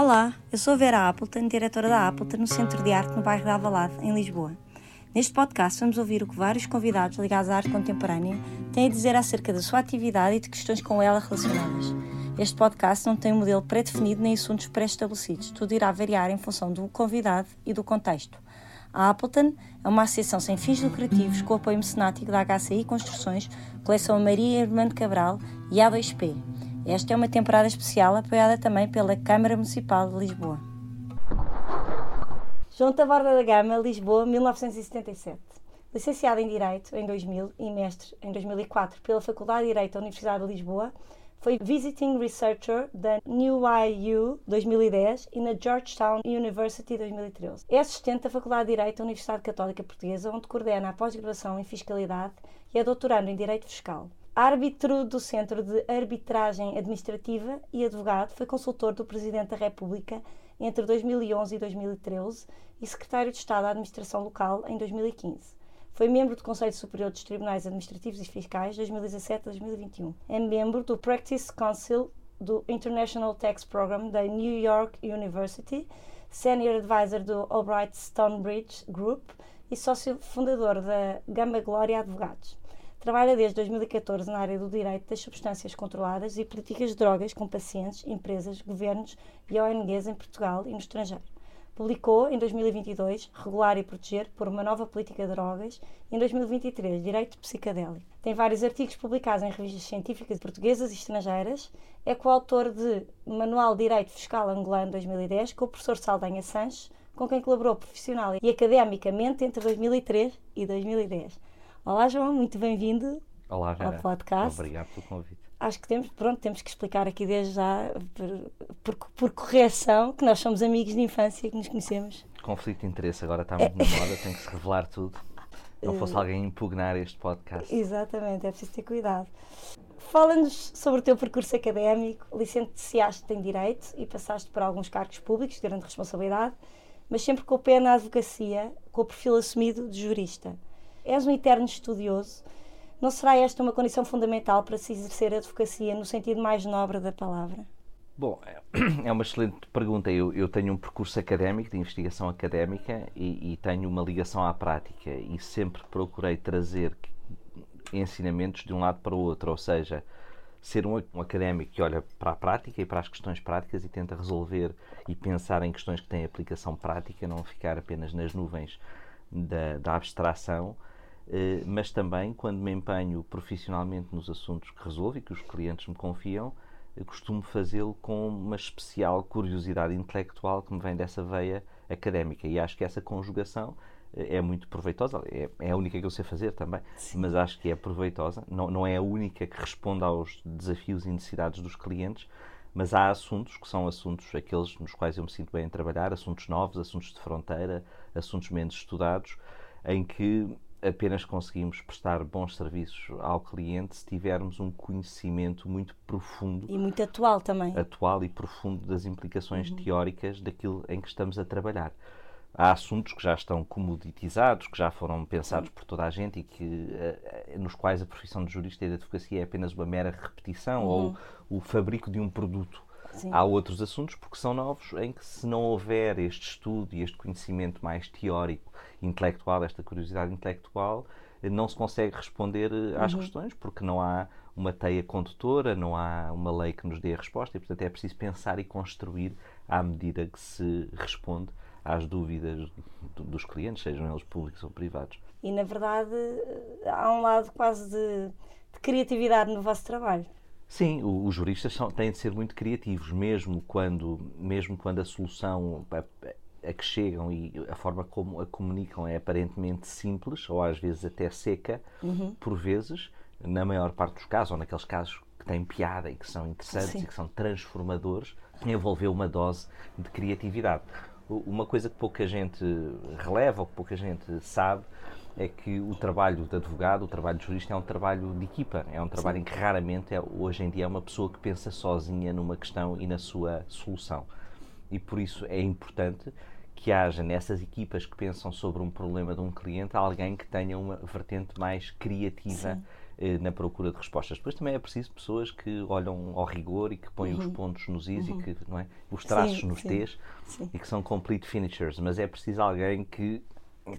Olá, eu sou Vera Appleton, diretora da Appleton no Centro de Arte no bairro da Avalade, em Lisboa. Neste podcast vamos ouvir o que vários convidados ligados à arte contemporânea têm a dizer acerca da sua atividade e de questões com ela relacionadas. Este podcast não tem um modelo pré-definido nem assuntos pré-estabelecidos, tudo irá variar em função do convidado e do contexto. A Appleton é uma associação sem fins lucrativos com apoio mecenático da HCI Construções, Coleção Maria Irmã Cabral e A2P. Esta é uma temporada especial apoiada também pela Câmara Municipal de Lisboa. João Taborda da Gama, Lisboa, 1977. Licenciado em Direito em 2000 e mestre em 2004 pela Faculdade de Direito da Universidade de Lisboa, foi Visiting Researcher da New IU 2010 e na Georgetown University 2013. É assistente da Faculdade de Direito da Universidade Católica Portuguesa, onde coordena a pós-graduação em Fiscalidade e é doutorando em Direito Fiscal. Árbitro do Centro de Arbitragem Administrativa e advogado, foi consultor do Presidente da República entre 2011 e 2013 e secretário de Estado da Administração Local em 2015. Foi membro do Conselho Superior dos Tribunais Administrativos e Fiscais 2017 2021. É membro do Practice Council do International Tax Program da New York University, Senior Advisor do Albright Stonebridge Group e sócio fundador da Gama Glória Advogados. Trabalha desde 2014 na área do direito das substâncias controladas e políticas de drogas com pacientes, empresas, governos e ONGs em Portugal e no estrangeiro. Publicou em 2022 Regular e Proteger por uma nova política de drogas e em 2023 Direito Psicadélico. Tem vários artigos publicados em revistas científicas portuguesas e estrangeiras. É coautor de Manual de Direito Fiscal Angolano 2010 com o professor Saldanha Sanches, com quem colaborou profissional e academicamente entre 2003 e 2010. Olá, João, muito bem-vindo Olá, ao podcast. Obrigado pelo convite. Acho que temos, pronto, temos que explicar aqui desde já, por, por, por correção, que nós somos amigos de infância, que nos conhecemos. Conflito de interesse, agora está muito na moda, tem que se revelar tudo. Não fosse Eh, alguém impugnar este podcast. Exatamente, é preciso ter cuidado. Fala-nos sobre o teu percurso académico. Licenciaste em Direito e passaste por alguns cargos públicos de grande responsabilidade, mas sempre com o pé na advocacia, com o perfil assumido de jurista. És um eterno estudioso. Não será esta uma condição fundamental para se exercer a advocacia no sentido mais nobre da palavra? Bom, é- é uma excelente pergunta. Eu, eu tenho um percurso académico, de investigação académica, e, e tenho uma ligação à prática, e sempre procurei trazer ensinamentos de um lado para o outro, ou seja, ser um, um académico que olha para a prática e para as questões práticas e tenta resolver e pensar em questões que têm aplicação prática, não ficar apenas nas nuvens da, da abstração, eh, mas também quando me empenho profissionalmente nos assuntos que resolvo e que os clientes me confiam, costumo fazê-lo com uma especial curiosidade intelectual que me vem dessa veia académica. E acho que essa conjugação eh, é muito proveitosa, é, é a única que eu sei fazer também, mas acho que é proveitosa, não, não é a única que responde aos desafios e necessidades dos clientes, mas há assuntos que são assuntos aqueles nos quais eu me sinto bem a trabalhar, assuntos novos, assuntos de fronteira, assuntos menos estudados, em que apenas conseguimos prestar bons serviços ao cliente se tivermos um conhecimento muito profundo, E muito atual também. atual e profundo das implicações teóricas daquilo em que estamos a trabalhar. Há assuntos que já estão comoditizados, que já foram pensados por toda a gente e que, eh, eh, nos quais a profissão de jurista e de advocacia é apenas uma mera repetição ou o fabrico de um produto. Sim. Há outros assuntos, porque são novos, em que se não houver este estudo e este conhecimento mais teórico, intelectual, esta curiosidade intelectual, não se consegue responder eh, às questões, porque não há uma teia condutora, não há uma lei que nos dê a resposta e, portanto, é preciso pensar e construir à medida que se responde às dúvidas do- dos clientes, sejam eles públicos ou privados. E na verdade há um lado quase de, de criatividade no vosso trabalho. Sim, os juristas são- têm de ser muito criativos, mesmo quando, mesmo quando a solução a, a que chegam e a forma como a comunicam é aparentemente simples, ou às vezes até seca, por vezes, na maior parte dos casos, ou naqueles casos que têm piada e que são interessantes Sim. e que são transformadores, envolveu uma dose de criatividade. Uma coisa que pouca gente releva ou que pouca gente sabe é que o trabalho de advogado, o trabalho de jurista é um trabalho de equipa, é um trabalho em que raramente é, hoje em dia é uma pessoa que pensa sozinha numa questão e na sua solução. E por isso é importante que haja nessas equipas que pensam sobre um problema de um cliente alguém que tenha uma vertente mais criativa eh, na procura de respostas. Depois também é preciso pessoas que olham ao rigor e que põem uhum. os pontos nos is uhum. e que, não é? os traços sim, nos sim. t's sim. e que são complete finishers, mas é preciso alguém que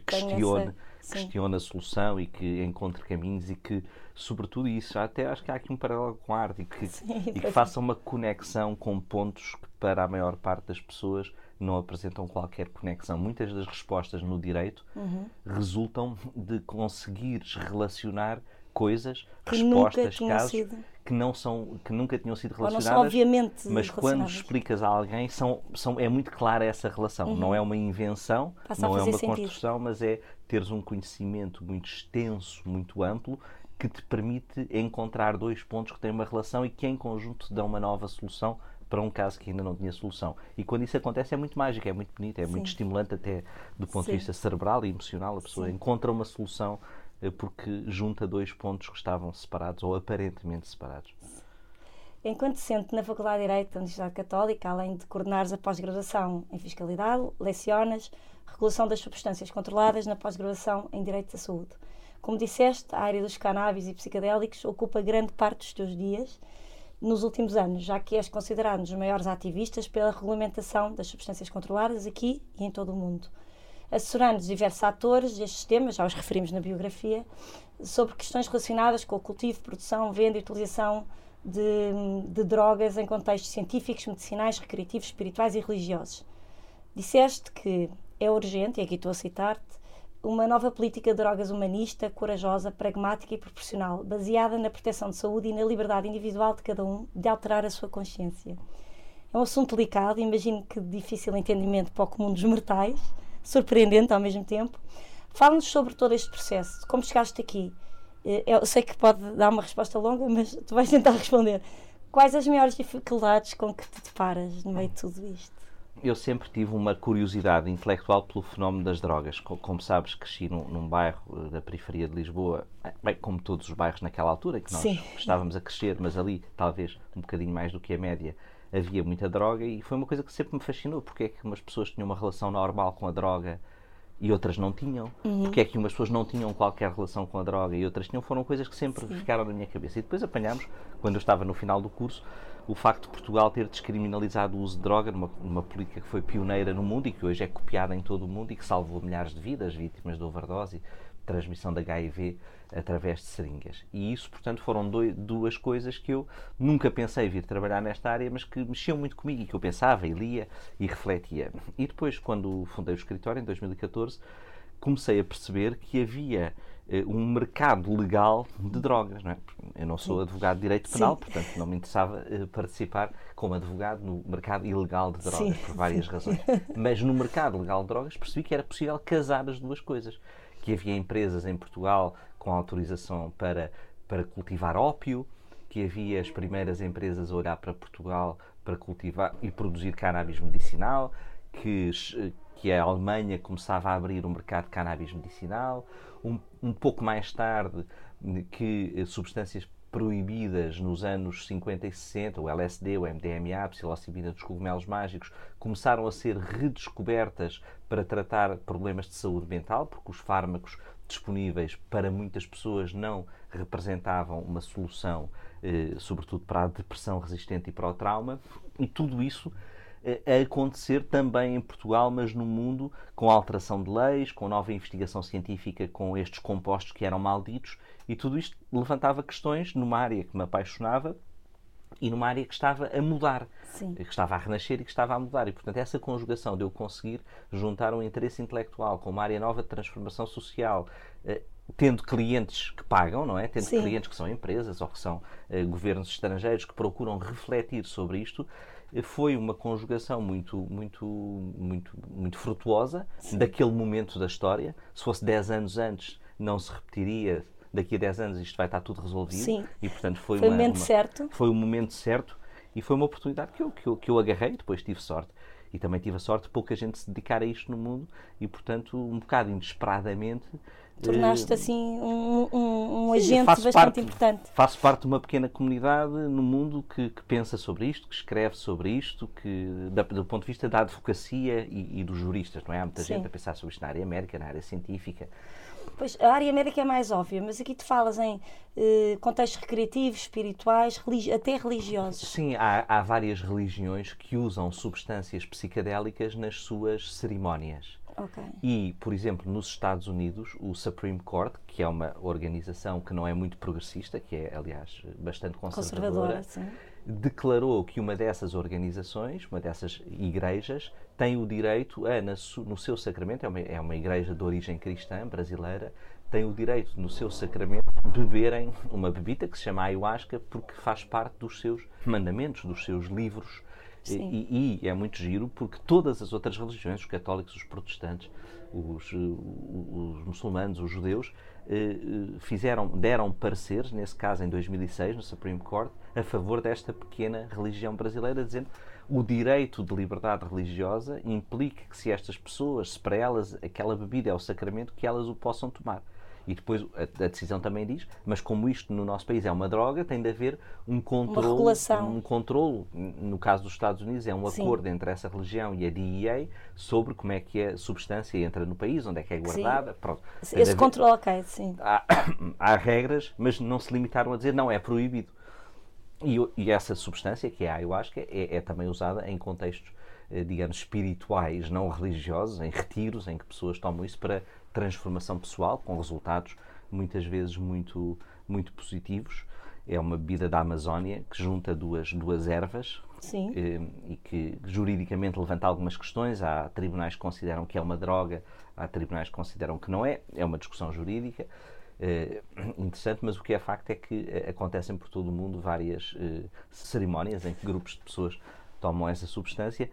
questione, questione a solução e que encontre caminhos e que, sobretudo isso, até acho que há aqui um paralelo com a arte e que, e que faça uma conexão com pontos que para a maior parte das pessoas não apresentam qualquer conexão. Muitas das respostas no direito uhum. resultam de conseguires relacionar coisas, que respostas, casos sido. que não são que nunca tinham sido relacionadas, são, obviamente mas quando explicas a alguém são, são é muito clara essa relação. Uhum. Não é uma invenção, Passa não é uma sentido. construção, mas é teres um conhecimento muito extenso, muito amplo que te permite encontrar dois pontos que têm uma relação e que em conjunto dão uma nova solução para um caso que ainda não tinha solução. E quando isso acontece é muito mágico, é muito bonito, é Sim. muito estimulante até do ponto Sim. de vista cerebral e emocional. A pessoa Sim. encontra uma solução eh, porque junta dois pontos que estavam separados ou aparentemente separados. Enquanto docente na Faculdade de Direito da Universidade Católica, além de coordenares a pós-graduação em Fiscalidade, lecionas regulação das substâncias controladas na pós-graduação em Direito da Saúde. Como disseste, a área dos cannabis e psicodélicos ocupa grande parte dos teus dias nos últimos anos, já que és considerado um dos maiores ativistas pela regulamentação das substâncias controladas aqui e em todo o mundo. Assessorando diversos atores destes temas, já os referimos na biografia, sobre questões relacionadas com o cultivo, produção, venda e utilização de, de drogas em contextos científicos, medicinais, recreativos, espirituais e religiosos. Disseste que é urgente, e aqui estou a citar-te, uma nova política de drogas humanista, corajosa, pragmática e proporcional, baseada na proteção de saúde e na liberdade individual de cada um de alterar a sua consciência. É um assunto delicado, imagino que difícil entendimento para o comum dos mortais, surpreendente ao mesmo tempo. Fala-nos sobre todo este processo, como chegaste aqui. Eu sei que pode dar uma resposta longa, mas tu vais tentar responder. Quais as maiores dificuldades com que te deparas no meio de tudo isto? eu sempre tive uma curiosidade intelectual pelo fenómeno das drogas. Como sabes, cresci num, num bairro eh, da periferia de Lisboa, eh, bem, como todos os bairros naquela altura, que nós Sim. estávamos a crescer, mas ali, talvez um bocadinho mais do que a média, havia muita droga e foi uma coisa que sempre me fascinou. Porque é que umas pessoas tinham uma relação normal com a droga e outras não tinham? Uhum. Porque é que umas pessoas não tinham qualquer relação com a droga e outras tinham? Foram coisas que sempre Sim. ficaram na minha cabeça. E depois apanhámos, quando eu estava no final do curso, o facto de Portugal ter descriminalizado o uso de droga numa, numa, política que foi pioneira no mundo e que hoje é copiada em todo o mundo e que salvou milhares de vidas, vítimas de overdose, transmissão da HIV através de seringas. E isso, portanto, foram dois, duas coisas que eu nunca pensei vir trabalhar nesta área, mas que mexiam muito comigo e que eu pensava e lia e refletia. E depois, quando fundei o escritório, em 2014, comecei a perceber que havia um mercado legal de drogas. Não é? Eu não sou advogado de direito penal, Sim. portanto não me interessava uh, participar como advogado no mercado ilegal de drogas, Sim. por várias razões. Mas no mercado legal de drogas percebi que era possível casar as duas coisas. Que havia empresas em Portugal com autorização para, para cultivar ópio, que havia as primeiras empresas a olhar para Portugal para cultivar e produzir cannabis medicinal, que que a Alemanha começava a abrir o mercado de cannabis medicinal, um, um pouco mais tarde que eh, substâncias proibidas nos anos 50 e 60, o LSD, o MDMA, a psilocibina dos cogumelos mágicos, começaram a ser redescobertas para tratar problemas de saúde mental, porque os fármacos disponíveis para muitas pessoas não representavam uma solução, eh, sobretudo para a depressão resistente e para o trauma, e tudo isso a acontecer também em Portugal, mas no mundo, com alteração de leis, com nova investigação científica com estes compostos que eram malditos, e tudo isto levantava questões numa área que me apaixonava e numa área que estava a mudar, Sim. que estava a renascer e que estava a mudar. E, portanto, essa conjugação de eu conseguir juntar um interesse intelectual com uma área nova de transformação social, eh, tendo clientes que pagam, não é? Tendo Sim. clientes que são empresas ou que são eh, governos estrangeiros que procuram refletir sobre isto, foi uma conjugação muito, muito, muito, muito frutuosa Sim. daquele momento da história. Se fosse 10 anos antes, não se repetiria. Daqui a 10 anos isto vai estar tudo resolvido. Sim. E, portanto, foi, foi uma, o momento uma, certo. Foi o momento certo e foi uma oportunidade que eu, que eu, que eu agarrei. Depois tive sorte. E também tive a sorte de pouca gente se dedicar a isto no mundo e, portanto, um bocado inesperadamente, Tornaste assim um, um, um agente bastante parte, importante. Faço parte de uma pequena comunidade no mundo que, que pensa sobre isto, que escreve sobre isto, que da, do ponto de vista da advocacia e, e, dos juristas, não é? Há muita Sim. gente a pensar sobre isto na área médica, na área científica. Pois, a área médica é mais óbvia, mas aqui tu falas em eh, contextos recreativos, espirituais, religi até religiosos. Sim, há, há várias religiões que usam substâncias psicadélicas nas suas cerimónias. Okay. E, por exemplo, nos Estados Unidos, o Supreme Court, que é uma organização que não é muito progressista, que é, aliás, bastante conservadora, conservadora declarou que uma dessas organizações, uma dessas igrejas, tem o direito a, no seu sacramento, é uma, é uma igreja de origem cristã brasileira, tem o direito, no seu sacramento, beberem uma bebida que se chama ayahuasca porque faz parte dos seus mandamentos, dos seus livros e, e, é muito giro porque todas as outras religiões, os católicos, os protestantes, os, os muçulmanos, os judeus, eh, eh, fizeram, deram pareceres, nesse caso em 2006, no Supreme Court, a favor desta pequena religião brasileira, dizendo o direito de liberdade religiosa implica que se estas pessoas, se para elas aquela bebida é o sacramento, que elas o possam tomar. E depois a, a, decisão também diz, mas como isto no nosso país é uma droga, tem de haver um controle, um controle, no caso dos Estados Unidos é um Sim. acordo entre essa religião e a DEA sobre como é que a substância entra no país, onde é que é guardada. Sim. Pronto. Esse controle, ok, sim. Há, há regras, mas não se limitaram a dizer não, é proibido. E, e essa substância, que é a ayahuasca, é, é também usada em contextos eh, digamos, espirituais, não religiosos, em retiros, em que pessoas tomam isso para transformação pessoal, com resultados muitas vezes muito, muito positivos. É uma bebida da Amazónia que junta duas, duas ervas eh, e que juridicamente levanta algumas questões. Há tribunais que consideram que é uma droga, há tribunais que consideram que não é. É uma discussão jurídica. Eh, interessante, mas o que é facto é que eh, acontecem por todo o mundo várias eh, cerimónias em que grupos de pessoas tomam essa substância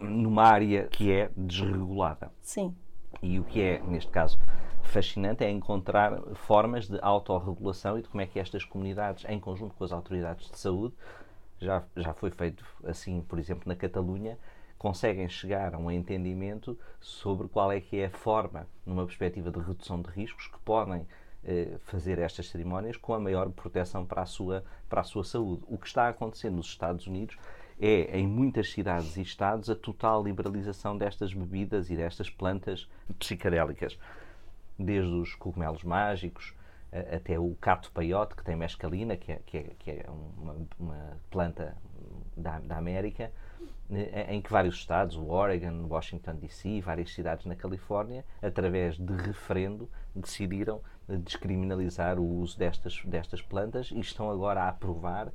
numa área que é desregulada. Sim. E o que é, neste caso, fascinante é encontrar formas de autorregulação e de como é que estas comunidades, em conjunto com as autoridades de saúde, já, já foi feito assim, por exemplo, na Catalunha, conseguem chegar a um entendimento sobre qual é que é a forma, numa perspectiva de redução de riscos, que podem eh, fazer estas cerimónias com a maior proteção para a, sua, para a sua saúde. O que está a acontecer nos Estados Unidos é, em muitas cidades e estados, a total liberalização destas bebidas e destas plantas psicadélicas. Desde os cogumelos mágicos até o cato peyote, que tem mescalina, que é, que é, que é uma, uma, planta da, da América, eh, em que vários estados, o Oregon, Washington DC, várias cidades na Califórnia, através de referendo, decidiram descriminalizar o uso destas, destas plantas e estão agora a aprovar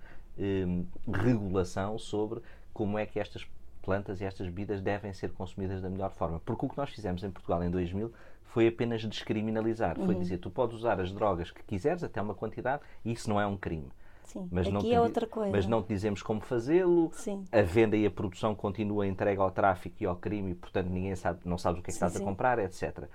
regulação sobre como é que estas plantas e estas bebidas devem ser consumidas da melhor forma. Porque o que nós fizemos em Portugal em 2000 foi apenas descriminalizar. Uhum. Foi dizer, tu podes usar as drogas que quiseres até uma quantidade e isso não é um crime. Sim, mas aqui não é outra coisa. Mas não te dizemos como fazê-lo. A venda e a produção continua entregue ao tráfico e ao crime e, portanto, ninguém sabe, não sabe o que é que sim, estás sim. a comprar, etc.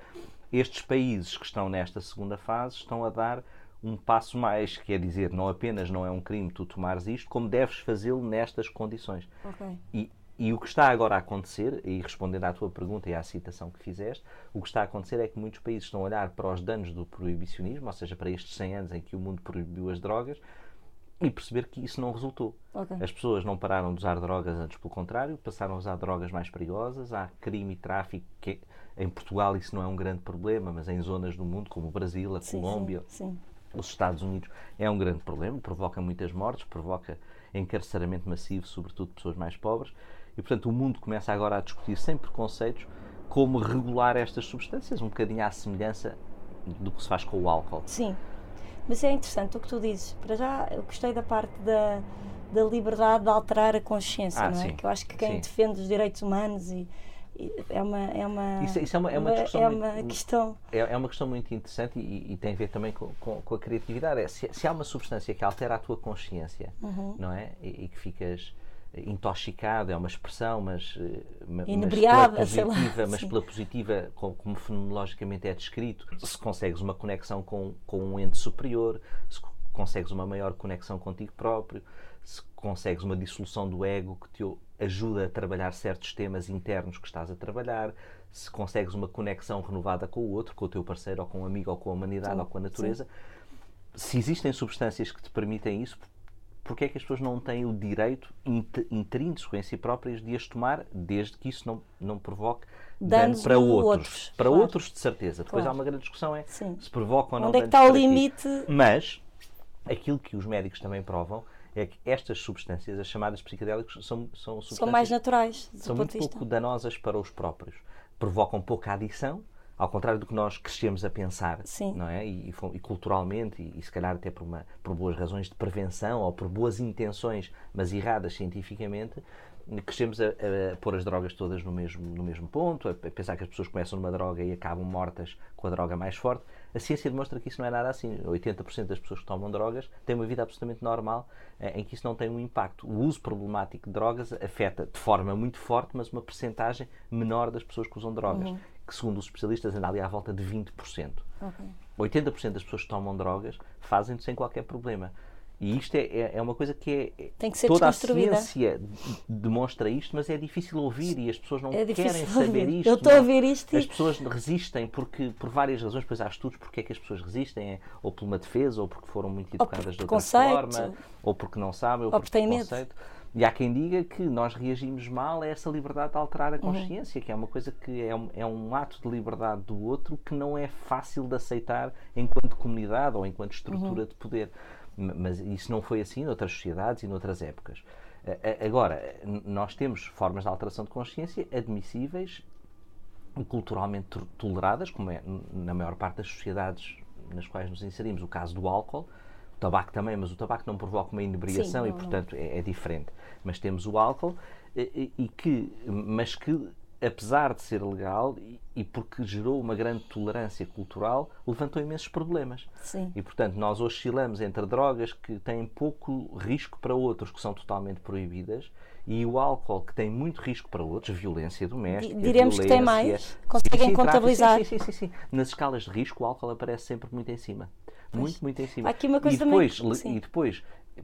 Estes países que estão nesta segunda fase estão a dar um passo mais, quer dizer, não apenas não é um crime tu tomares isto, como deves fazê-lo nestas condições. Okay. E, e o que está agora a acontecer, e respondendo à tua pergunta e à citação que fizeste, o que está a acontecer é que muitos países estão a olhar para os danos do proibicionismo, ou seja, para estes 100 anos em que o mundo proibiu as drogas, e perceber que isso não resultou. Okay. As pessoas não pararam de usar drogas antes, pelo contrário, passaram a usar drogas mais perigosas. Há crime e tráfico que em Portugal isso não é um grande problema, mas em zonas do mundo como o Brasil, a sim, Colômbia, sim, sim os Estados Unidos é um grande problema, provoca muitas mortes, provoca encarceramento massivo, sobretudo de pessoas mais pobres, e portanto o mundo começa agora a discutir sem preconceitos como regular estas substâncias, um bocadinho à semelhança do que se faz com o álcool. Sim, mas é interessante o que tu dizes. Para já, eu gostei da parte da, da liberdade de alterar a consciência, ah, não é? Sim, que eu acho que quem sim. defende os direitos humanos e é uma é uma isso, isso é uma, é uma, discussão é uma muito, questão. é, é, uma questão muito interessante e, e tem a ver também com, com, com a criatividade. É, se, se, há uma substância que altera a tua consciência uhum. não é? E, e, que ficas intoxicado é uma expressão mas inebriada mas pela positiva lá, mas pela positiva como, como fenomenologicamente é descrito se consegues uma conexão com com um ente superior se consegues uma maior conexão contigo próprio se consegues uma dissolução do ego que te ajuda a trabalhar certos temas internos que estás a trabalhar, se consegues uma conexão renovada com o outro, com o teu parceiro, ou com um amigo, ou com a humanidade, sim, ou com a natureza. Sim. Se existem substâncias que te permitem isso, porque é que as pessoas não têm o direito intrínseco em si próprias de as tomar, desde que isso não, não provoque dano para outros. outros para claro. outros, de certeza. Depois claro. há uma grande discussão: é Sim. se provoca ou não Onde é que está o limite? Mas aquilo que os médicos também provam é que estas substâncias, as chamadas psicodélicas, são, são substâncias. São mais naturais. São muito pouco danosas para os próprios. Provocam pouca adição, ao contrário do que nós crescemos a pensar, Sim. não é? E, e, culturalmente, e, e, se calhar até por, uma, por boas razões de prevenção ou por boas intenções, mas erradas cientificamente, crescemos a, a, pôr as drogas todas no mesmo, no mesmo ponto, a, pensar que as pessoas começam numa droga e acabam mortas com a droga mais forte. A ciência demonstra que isso não é nada assim. 80% das pessoas que tomam drogas têm uma vida absolutamente normal eh, em que isso não tem um impacto. O uso problemático de drogas afeta de forma muito forte, mas uma percentagem menor das pessoas que usam drogas, uhum. que segundo os especialistas anda ali à volta de 20%. Okay. 80% das pessoas que tomam drogas fazem sem qualquer problema. E isto é, é, é uma coisa que é. Tem que ser toda a ciência demonstra isto, mas é difícil ouvir e as pessoas não é querem saber isto. Eu estou a ouvir isto. As pessoas resistem porque, por várias razões, pois há estudos porque é que as pessoas resistem, é, ou por uma defesa, ou porque foram muito educadas de outra forma, ou porque não sabem, ou, ou porque têm medo. E há quem diga que nós reagimos mal a essa liberdade de alterar a uhum. consciência, uhum. que é uma coisa que é um, é um ato de liberdade do outro que não é fácil de aceitar enquanto comunidade ou enquanto estrutura uhum. de poder mas isso não foi assim noutras sociedades e noutras épocas. Agora, nós temos formas de alteração de consciência admissíveis e culturalmente toleradas, como é na maior parte das sociedades nas quais nos inserimos. O caso do álcool, o tabaco também, mas o tabaco não provoca uma inebriação Sim, não, e, portanto, é, é, diferente. Mas temos o álcool, e, e que, mas que apesar de ser legal e, e, porque gerou uma grande tolerância cultural, levantou imensos problemas. Sim. E, portanto, nós oscilamos entre drogas que têm pouco risco para outros, que são totalmente proibidas, e o álcool, que tem muito risco para outros, violência doméstica. Diremos violência, que tem mais? Conseguem sim, contabilizar? Sim, sim, sim, sim, Nas escalas de risco, o álcool aparece sempre muito em cima. Pois. Muito, muito em cima. aqui uma coisa e depois, também... e depois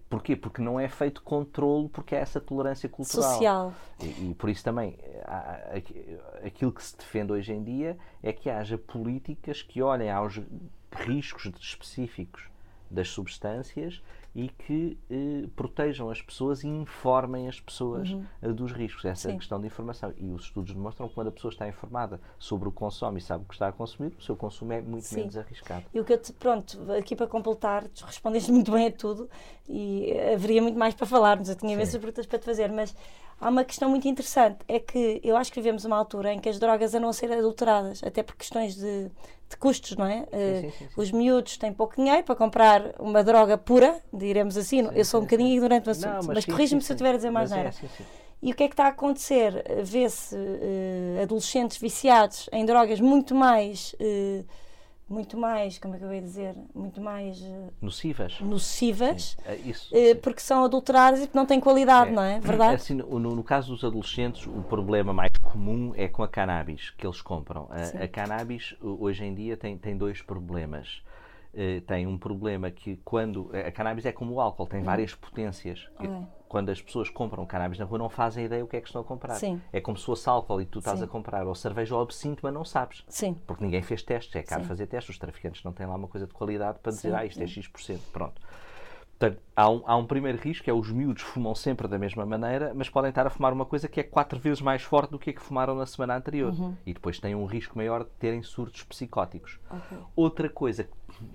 Porquê? Porque não é feito controle, porque há essa tolerância cultural. Social. E, e por isso também, há, aquilo que se defende hoje em dia é que haja políticas que olhem aos riscos específicos das substâncias e que eh, protejam as pessoas e informem as pessoas uhum. Eh, dos riscos. Essa é a questão de informação. E os estudos demonstram que quando a pessoa está informada sobre o consumo e sabe o que está a consumir, o seu consumo é muito Sim. menos arriscado. E o que eu te, pronto, aqui para completar, respondeste muito bem a tudo e haveria muito mais para falarmos. Eu tinha imensas perguntas para te fazer, mas há uma questão muito interessante. É que eu acho que vivemos uma altura em que as drogas andam a ser adulteradas, até por questões de de custos, não é? Sim, eh, sim, sim, os miúdos têm pouco dinheiro para comprar uma droga pura, diremos assim. eu sou um bocadinho ignorante do assunto, não, mas, mas corrige-me se eu estiver a dizer mais nada. É, e o que é que está a acontecer? Vê-se uh, adolescentes viciados em drogas muito mais. Uh, muito mais, como é que eu ia dizer, muito mais uh, nocivas, nocivas é isso, uh, porque são adulteradas e não têm qualidade, é. não é? Verdade? Assim, no, no, caso dos adolescentes, o problema mais comum é com a cannabis que eles compram. A, a cannabis hoje em dia tem, tem dois problemas. Uh, tem um problema que quando a cannabis é como o álcool, tem hum. várias potências. Okay quando as pessoas compram cannabis na rua, não fazem ideia o que é que estão a comprar. Sim. É como se fosse álcool e tu estás Sim. a comprar ou cerveja ou absinto, mas não sabes. Sim. Porque ninguém fez testes, é caro fazer testes, os traficantes não têm lá uma coisa de qualidade para dizer, ah, isto é X%. Pronto. Portanto, há um, há um primeiro risco, que é os miúdos fumam sempre da mesma maneira, mas podem estar a fumar uma coisa que é quatro vezes mais forte do que a que fumaram na semana anterior. Uhum. E depois têm um risco maior de terem surtos psicóticos. Okay. Outra coisa que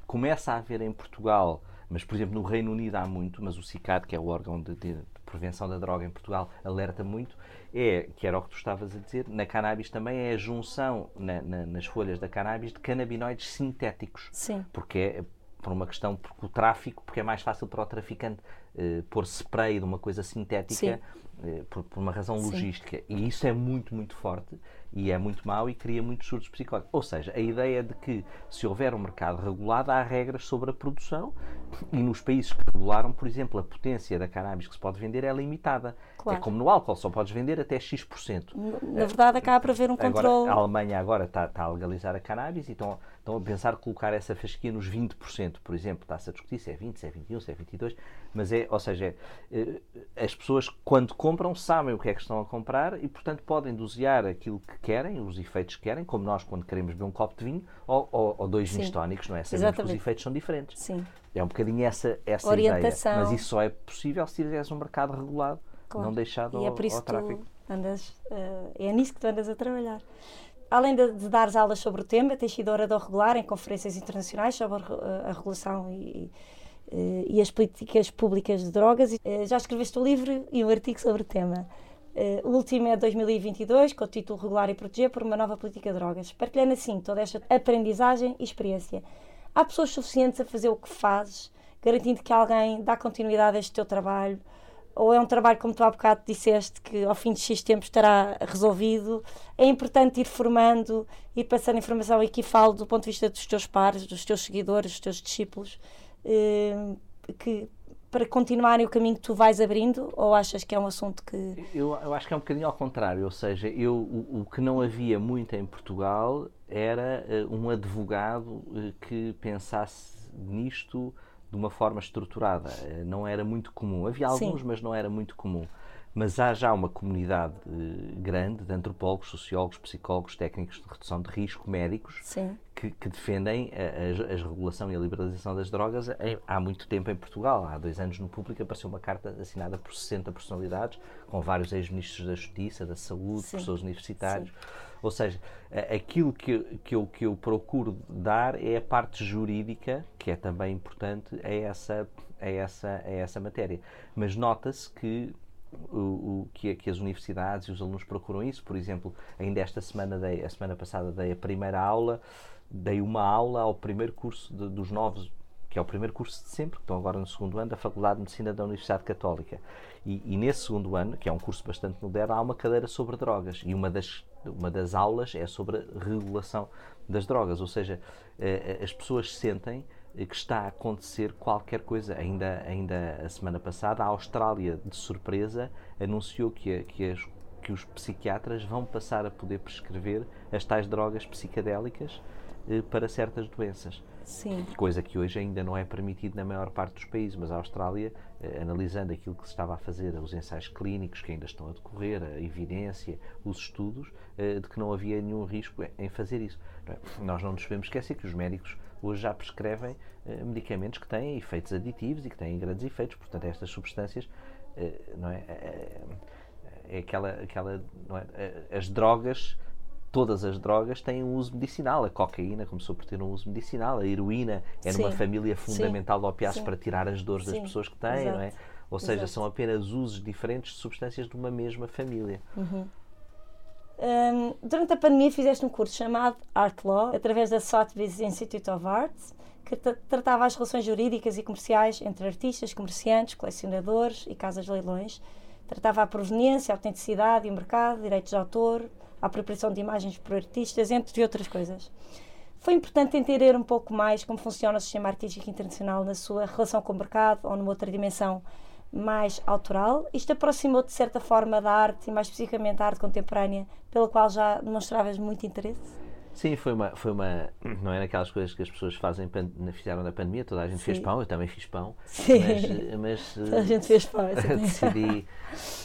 começa a haver em Portugal, mas por exemplo no Reino Unido há muito, mas o CICAD, que é o órgão de, de prevenção da droga em Portugal alerta muito, é, que era o que tu estavas a dizer, na cannabis também é a junção na, na, nas folhas da cannabis de canabinoides sintéticos. Sim. Porque é por uma questão, porque o tráfico, porque é mais fácil para o traficante eh, pôr spray de uma coisa sintética eh, por, por, uma razão logística. Sim. E isso é muito, muito forte e é muito mau e cria muitos surtos psicóticos. Ou seja, a ideia de que se houver um mercado regulado, há regras sobre a produção e nos países que regularam, por exemplo, a potência da cannabis que se pode vender é limitada. Claro. É como no álcool, só podes vender até X%. Na verdade, acaba por haver um controle. a Alemanha agora está, está, a legalizar a cannabis e estão, estão a pensar colocar essa fasquia nos 20%, por exemplo. Está-se a discutir se é 20, se é 21, se é 22, mas é, ou seja, é, as pessoas quando compram sabem o que é que estão a comprar e, portanto, podem dosear aquilo que querem, os efeitos que querem, como nós quando queremos beber um copo de vinho ou, ou, ou dois vinhos tónicos, não é? Sabemos que os efeitos são diferentes. Sim. É um bocadinho essa, essa Orientação. ideia. Mas isso só é possível se tiveres um mercado regulado, claro. não deixado e ao, é por isso ao tráfico. Andas, uh, é nisso que tu andas a trabalhar. Além de, de dares aulas sobre o tema, tens sido orador regular em conferências internacionais sobre a, a regulação e, e, e, as políticas públicas de drogas. Uh, já escreveste um livro e um artigo sobre o tema. O último é 2022, com o título Regular e Proteger por uma nova política de drogas. Partilhando assim toda esta aprendizagem e experiência. Há pessoas suficientes a fazer o que fazes, garantindo que alguém dá continuidade a este teu trabalho? Ou é um trabalho, como tu há bocado disseste, que ao fim de X tempo estará resolvido? É importante ir formando, ir passando informação e falo do ponto de vista dos teus pares, dos teus seguidores, dos teus discípulos, eh, que para continuarem o caminho que tu vais abrindo ou achas que é um assunto que. Eu, eu acho que é um bocadinho ao contrário, ou seja, eu, o, o que não havia muito em Portugal era uh, um advogado uh, que pensasse nisto de uma forma estruturada. Uh, não era muito comum. Havia alguns, Sim. mas não era muito comum mas há já uma comunidade uh, grande de antropólogos, sociólogos, psicólogos, técnicos de redução de risco, médicos, que, que, defendem a, a, a, regulação e a liberalização das drogas em, há muito tempo em Portugal. Há dois anos no público apareceu uma carta assinada por 60 personalidades, com vários ex-ministros da Justiça, da Saúde, Sim. professores universitários. Sim. Ou seja, aquilo que, que, eu, que eu procuro dar é a parte jurídica, que é também importante, a essa, a essa, a essa matéria. Mas nota-se que o, o que, que, as universidades e os alunos procuram isso. Por exemplo, ainda esta semana, dei, a semana passada, dei a primeira aula, dei uma aula ao primeiro curso de, dos novos, que é o primeiro curso de sempre, que estão agora no segundo ano, da Faculdade de Medicina da Universidade Católica. E, e, nesse segundo ano, que é um curso bastante moderno, há uma cadeira sobre drogas. E uma das, uma das aulas é sobre a regulação das drogas. Ou seja, eh, eh, as pessoas sentem que está a acontecer qualquer coisa. Ainda, ainda a semana passada, a Austrália, de surpresa, anunciou que, que, as, que os psiquiatras vão passar a poder prescrever as tais drogas psicadélicas eh, para certas doenças. Sim. Coisa que hoje ainda não é permitido na maior parte dos países, mas a Austrália, analisando aquilo que se estava a fazer, os ensaios clínicos que ainda estão a decorrer, a evidência, os estudos, eh, de que não havia nenhum risco em fazer isso. Nós não nos devemos esquecer que os médicos hoje já prescrevem uh, medicamentos que têm efeitos aditivos e que têm grandes efeitos. Portanto, estas substâncias, não é, é, é aquela, aquela é, as drogas todas as drogas têm um uso medicinal. A cocaína começou por ter um uso medicinal, a heroína é numa família fundamental Sim. de opiáceos para tirar as dores Sim. das pessoas que têm, Exato. não é? Ou seja, Exato. são apenas usos diferentes de substâncias de uma mesma família. Uhum. Um, durante a pandemia fizeste um curso chamado Art Law, através da Sotheby's Institute of Arts, que tratava as relações jurídicas e comerciais entre artistas, comerciantes, colecionadores e casas de leilões. Tratava a proveniência, a autenticidade e o mercado, direitos de autor, a apropriação de imagens por artistas, entre outras coisas. Foi importante entender um pouco mais como funciona o sistema artístico internacional na sua relação com o mercado ou numa outra dimensão mais autoral. Isto aproximou de certa forma da arte e mais especificamente da arte contemporânea, pela qual já demonstravas muito interesse? Sim, foi uma, foi uma. Não é aquelas coisas que as pessoas fazem, fizeram na pandemia, toda a gente Sim. fez pão, eu também fiz pão. Sim. Mas, mas toda a gente fez pão. decidi,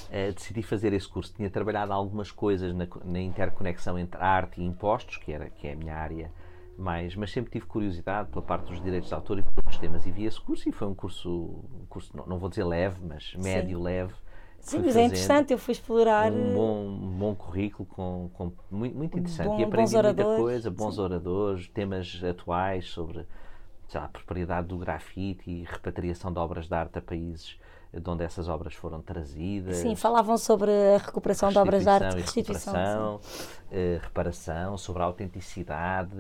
uh, decidi fazer esse curso. Tinha trabalhado algumas coisas na, na interconexão entre arte e impostos, que, era, que é a minha área mais, mas sempre tive curiosidade pela parte dos direitos de autor e por outros temas e vi esse curso e foi um curso, um curso não, não vou dizer leve, mas médio, Sim. leve. Sim, mas é interessante, eu fui explorar. Um bom, um bom currículo, com, com muito, muito interessante. Bom, e aprendi muita coisa, bons Sim. oradores, temas atuais sobre sei lá, a propriedade do grafite e repatriação de obras de arte a países de onde essas obras foram trazidas. Sim, falavam sobre a recuperação de obras de arte, restituição, eh, reparação, sobre a autenticidade,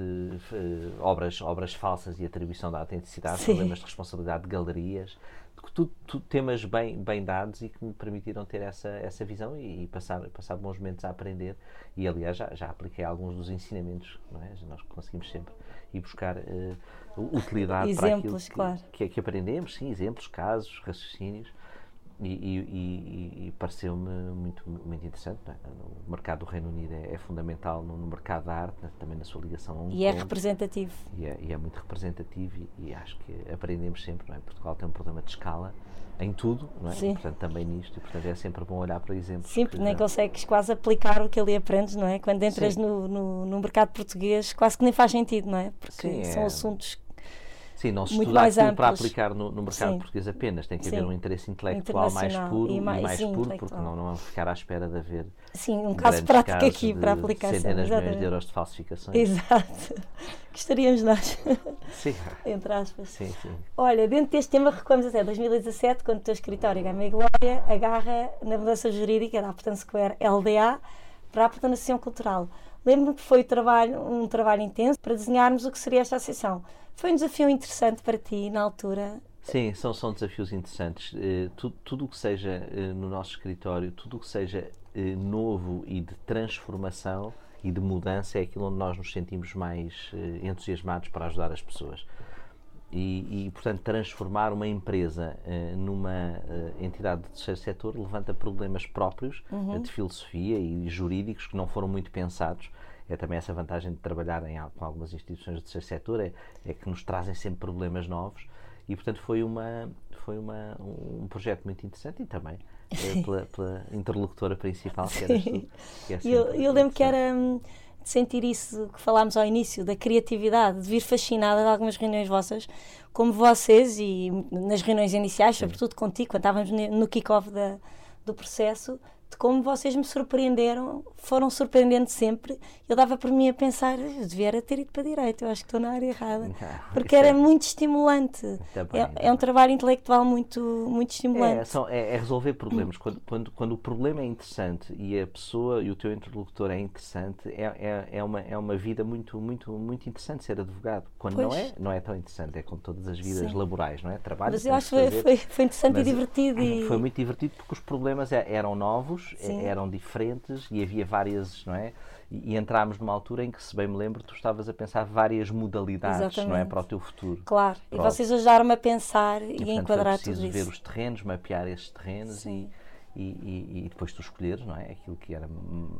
eh, obras, obras falsas e atribuição da autenticidade, sim. problemas de responsabilidade de galerias, tudo, tudo, temas bem, bem dados e que me permitiram ter essa, essa visão e, e passar, passar bons momentos a aprender. E aliás, já, já apliquei alguns dos ensinamentos, não é? Nós conseguimos sempre ir buscar uh, utilidade exemplos, para aquilo que, claro. que, que aprendemos, sim, exemplos, casos, raciocínios. E, e, e, pareceu-me muito, muito interessante. É? o mercado do Reino Unido é, é fundamental no, no, mercado da arte, também na sua ligação a um E é representativo. E é, e é, muito representativo e, e, acho que aprendemos sempre, não é? Portugal tem um problema de escala em tudo, não é? Sim. Portanto, também nisto, e portanto é sempre bom olhar para exemplos. Sim, porque nem já... consegues quase aplicar o que ali aprendes, não é? Quando entras no, no, no, mercado português, quase que nem faz sentido, não é? Porque Sim, são é... assuntos Sim, não se estuda aquilo para aplicar no, no mercado sim. português apenas, tem que sim. haver um interesse intelectual mais puro e mais, e mais sim, puro, porque não, não vamos ficar à espera de haver sim, um caso prático aqui para a aplicação. Centenas de milhões de euros de falsificações. Exato. Gostaríamos nós. Sim. Entre aspas. Sim, sim. Olha, dentro deste tema recuamos até 2017, quando o teu escritório Gama e Glória agarra na mudança jurídica da Aptan Square LDA para a Aptanação Cultural. Lembro-me que foi um trabalho, um trabalho intenso para desenharmos o que seria esta associação. Foi um desafio interessante para ti na altura? Sim, são, são desafios interessantes. Uh, tudo o que seja uh, no nosso escritório, tudo o que seja uh, novo e de transformação e de mudança é aquilo onde nós nos sentimos mais entusiasmados para ajudar as pessoas. E, e, portanto, transformar uma empresa numa entidade de terceiro setor levanta problemas próprios uhum. de filosofia e jurídicos que não foram muito pensados é também essa vantagem de trabalhar em, com algumas instituições do terceiro setor, é, é que nos trazem sempre problemas novos. E, portanto, foi, uma, foi uma, um projeto muito interessante e também é, pela, pela, interlocutora principal, que era tu. Que é eu, eu lembro que era hum, de sentir isso que falámos ao início, da criatividade, de vir fascinada de algumas reuniões vossas, como vocês e nas reuniões iniciais, sobretudo contigo, quando estávamos no kick-off do processo, de como vocês me surpreenderam, foram surpreendendo sempre. Eu dava por mim a pensar, eu devia ter ido para a direita, eu acho que estou na área errada. Porque era é... muito estimulante. é, é, um trabalho intelectual muito, muito estimulante. É, são, é, é resolver problemas. quando, quando, quando o problema é interessante e a pessoa e o teu interlocutor é interessante, é, é, é, uma, é uma vida muito, muito, muito interessante ser advogado. Quando pois. não é, não é tão interessante. É como todas as vidas Sim. laborais, não é? Trabalho. Mas eu acho que foi, foi, foi, interessante e divertido. E... Foi muito divertido porque os problemas é, eram novos novos, Sim. eram diferentes e havia várias, não é? E, e entrámos numa altura em que, se bem me lembro, tu estavas a pensar várias modalidades, Exatamente. não é? Para o teu futuro. Claro, e vocês ajudaram-me a pensar e, e portanto, a enquadrar tudo isso. ver os terrenos, mapear esses terrenos e, e, e, depois tu escolheres, não é? Aquilo que era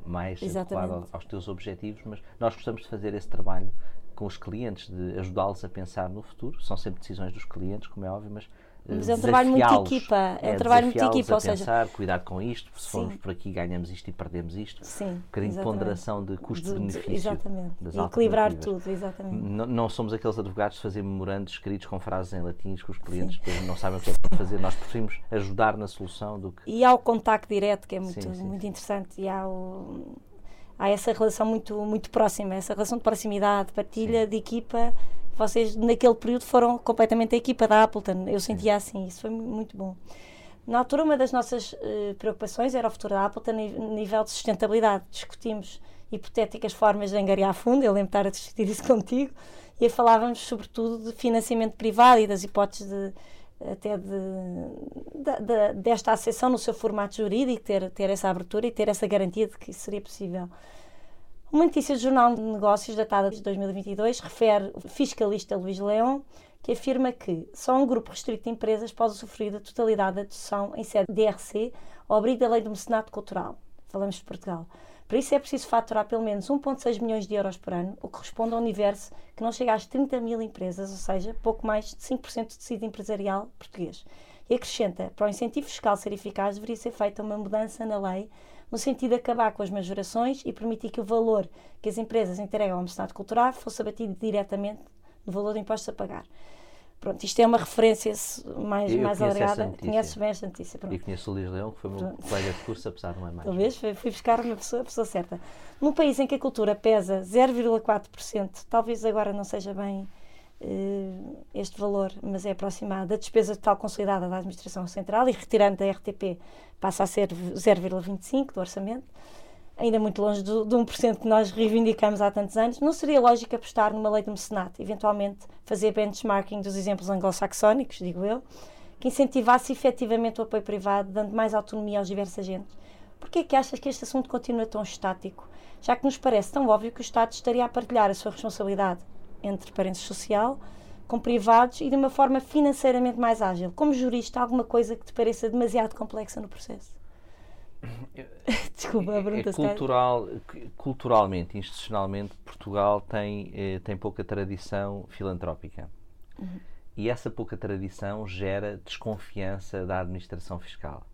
mais Exatamente. adequado aos teus objetivos, mas nós gostamos de fazer esse trabalho com os clientes, de ajudá-los a pensar no futuro. São sempre decisões dos clientes, como é óbvio, mas mas é um trabalho muito equipa. É, um é, trabalho muito equipa, ou seja. Pensar, cuidado com isto, se formos por aqui ganhamos isto e perdemos isto. Sim. Um bocadinho de ponderação de custo-benefício. Exatamente. Das equilibrar tudo, exatamente. Não, não, somos aqueles advogados de fazer memorandos escritos com frases em latim que os clientes depois não sabem o que é que fazer. Nós preferimos ajudar na solução do que. E há o contacto direto, que é muito, sim, sim, muito interessante. E há o há essa relação muito, muito próxima, essa relação de proximidade, partilha Sim. de equipa vocês naquele período foram completamente a equipa da Appleton. Eu sentia assim, isso foi muito bom. Na altura, uma das nossas uh, preocupações era o futuro da Appleton a nível de sustentabilidade. Discutimos hipotéticas formas de angariar fundo, eu lembro de estar a discutir isso contigo, e falávamos sobretudo de financiamento privado e das hipóteses de, até de, de, de, desta acessão no seu formato jurídico, ter, ter essa abertura e ter essa garantia de que isso seria possível. Uma notícia do Jornal de Negócios, datada de 2022, refere o fiscalista Luís Leão, que afirma que só um grupo restrito de empresas pode sofrer da totalidade da dedução em sede DRC ao abrigo da lei do mecenato cultural. Falamos de Portugal. Para isso é preciso faturar pelo menos 1,6 milhões de euros por ano, o que corresponde a um universo que não chega às 30 mil empresas, ou seja, pouco mais de 5% do tecido empresarial português. E acrescenta, para o incentivo fiscal ser eficaz, deveria ser feita uma mudança na lei no sentido de acabar com as majorações e permitir que o valor que as empresas entregam ao Estado Cultural fosse abatido diretamente no valor de impostos a pagar. Pronto, isto é uma referência mais, eu mais alargada. Conheces bem esta notícia. Pronto. E conheço o Luís Leão, que foi meu Pronto. colega de curso, apesar de não é mais. Talvez, fui, fui buscar uma pessoa, a pessoa certa. Num país em que a cultura pesa 0,4%, talvez agora não seja bem uh, este valor, mas é aproximado da despesa total consolidada da Administração Central e retirando da RTP passa a ser 0,25% do orçamento, ainda muito longe do, do 1% que nós reivindicamos há tantos anos, não seria lógico apostar numa lei do mecenato, eventualmente fazer benchmarking dos exemplos anglo-saxónicos, digo eu, que incentivasse efetivamente o apoio privado, dando mais autonomia aos diversos agentes? Porquê é que achas que este assunto continua tão estático, já que nos parece tão óbvio que o Estado estaria a partilhar a sua responsabilidade entre parentes social com privados e de uma forma financeiramente mais ágil. Como jurista, alguma coisa que te pareça demasiado complexa no processo? Desculpa, a é pergunta se cultural, culturalmente, institucionalmente, Portugal tem, eh, tem pouca tradição filantrópica. Uhum. E essa pouca tradição gera desconfiança da administração fiscal.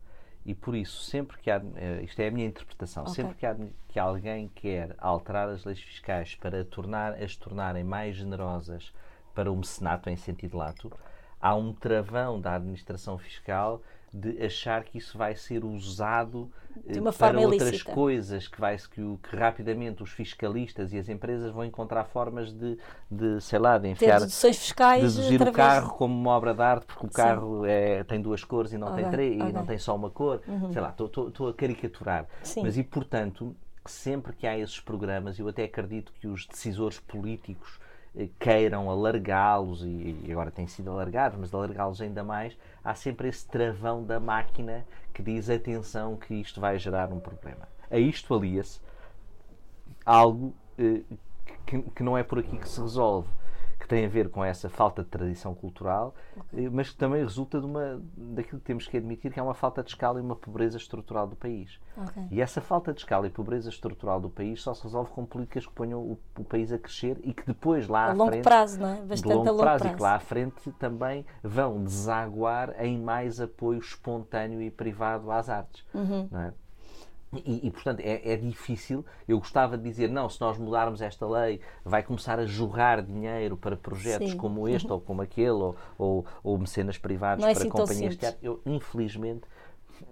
E por isso, sempre que há, eh, isto é a minha interpretação, Ok. sempre que, há, que alguém quer alterar as leis fiscais para tornar, as tornarem mais generosas para o mecenato em sentido lato, há um travão da administração fiscal de achar que isso vai ser usado eh, para outras ilícita. coisas que, vai, que, o- que rapidamente os fiscalistas e as empresas vão encontrar formas de, de sei lá, de ter enfiar deduções fiscais deduzir o através carro como uma obra de arte porque o carro é, tem duas cores e não tem Ok, três e ok. Uhum. não tem só uma cor. Sei lá, estou a caricaturar. Sim. Mas e portanto, sempre que há esses programas, eu até acredito que os decisores políticos queiram alargá-los e, agora têm sido alargados, mas alargá-los ainda mais, há sempre esse travão da máquina que diz atenção que isto vai gerar um problema. A isto alia-se algo eh, que, que não é por aqui que se resolve, tem a ver com essa falta de tradição cultural, eh, mas que também resulta de uma, daquilo que temos que admitir que é uma falta de escala e uma pobreza estrutural do país. Ok. E essa falta de escala e pobreza estrutural do país só se resolve com políticas que ponham o, o país a crescer e que depois lá a à longo frente prazo, não é? de Bastante longo a longo prazo, prazo. e que lá à frente também vão desaguar em mais apoio espontâneo e privado às artes. Uhum. Não é? E, e, portanto, é, é difícil. Eu gostava de dizer, não, se nós mudarmos esta lei, vai começar a jorrar dinheiro para projetos Sim. como este ou como aquele, ou, ou, ou mecenas privados Não é para tão companhias de teatro. Eu, infelizmente,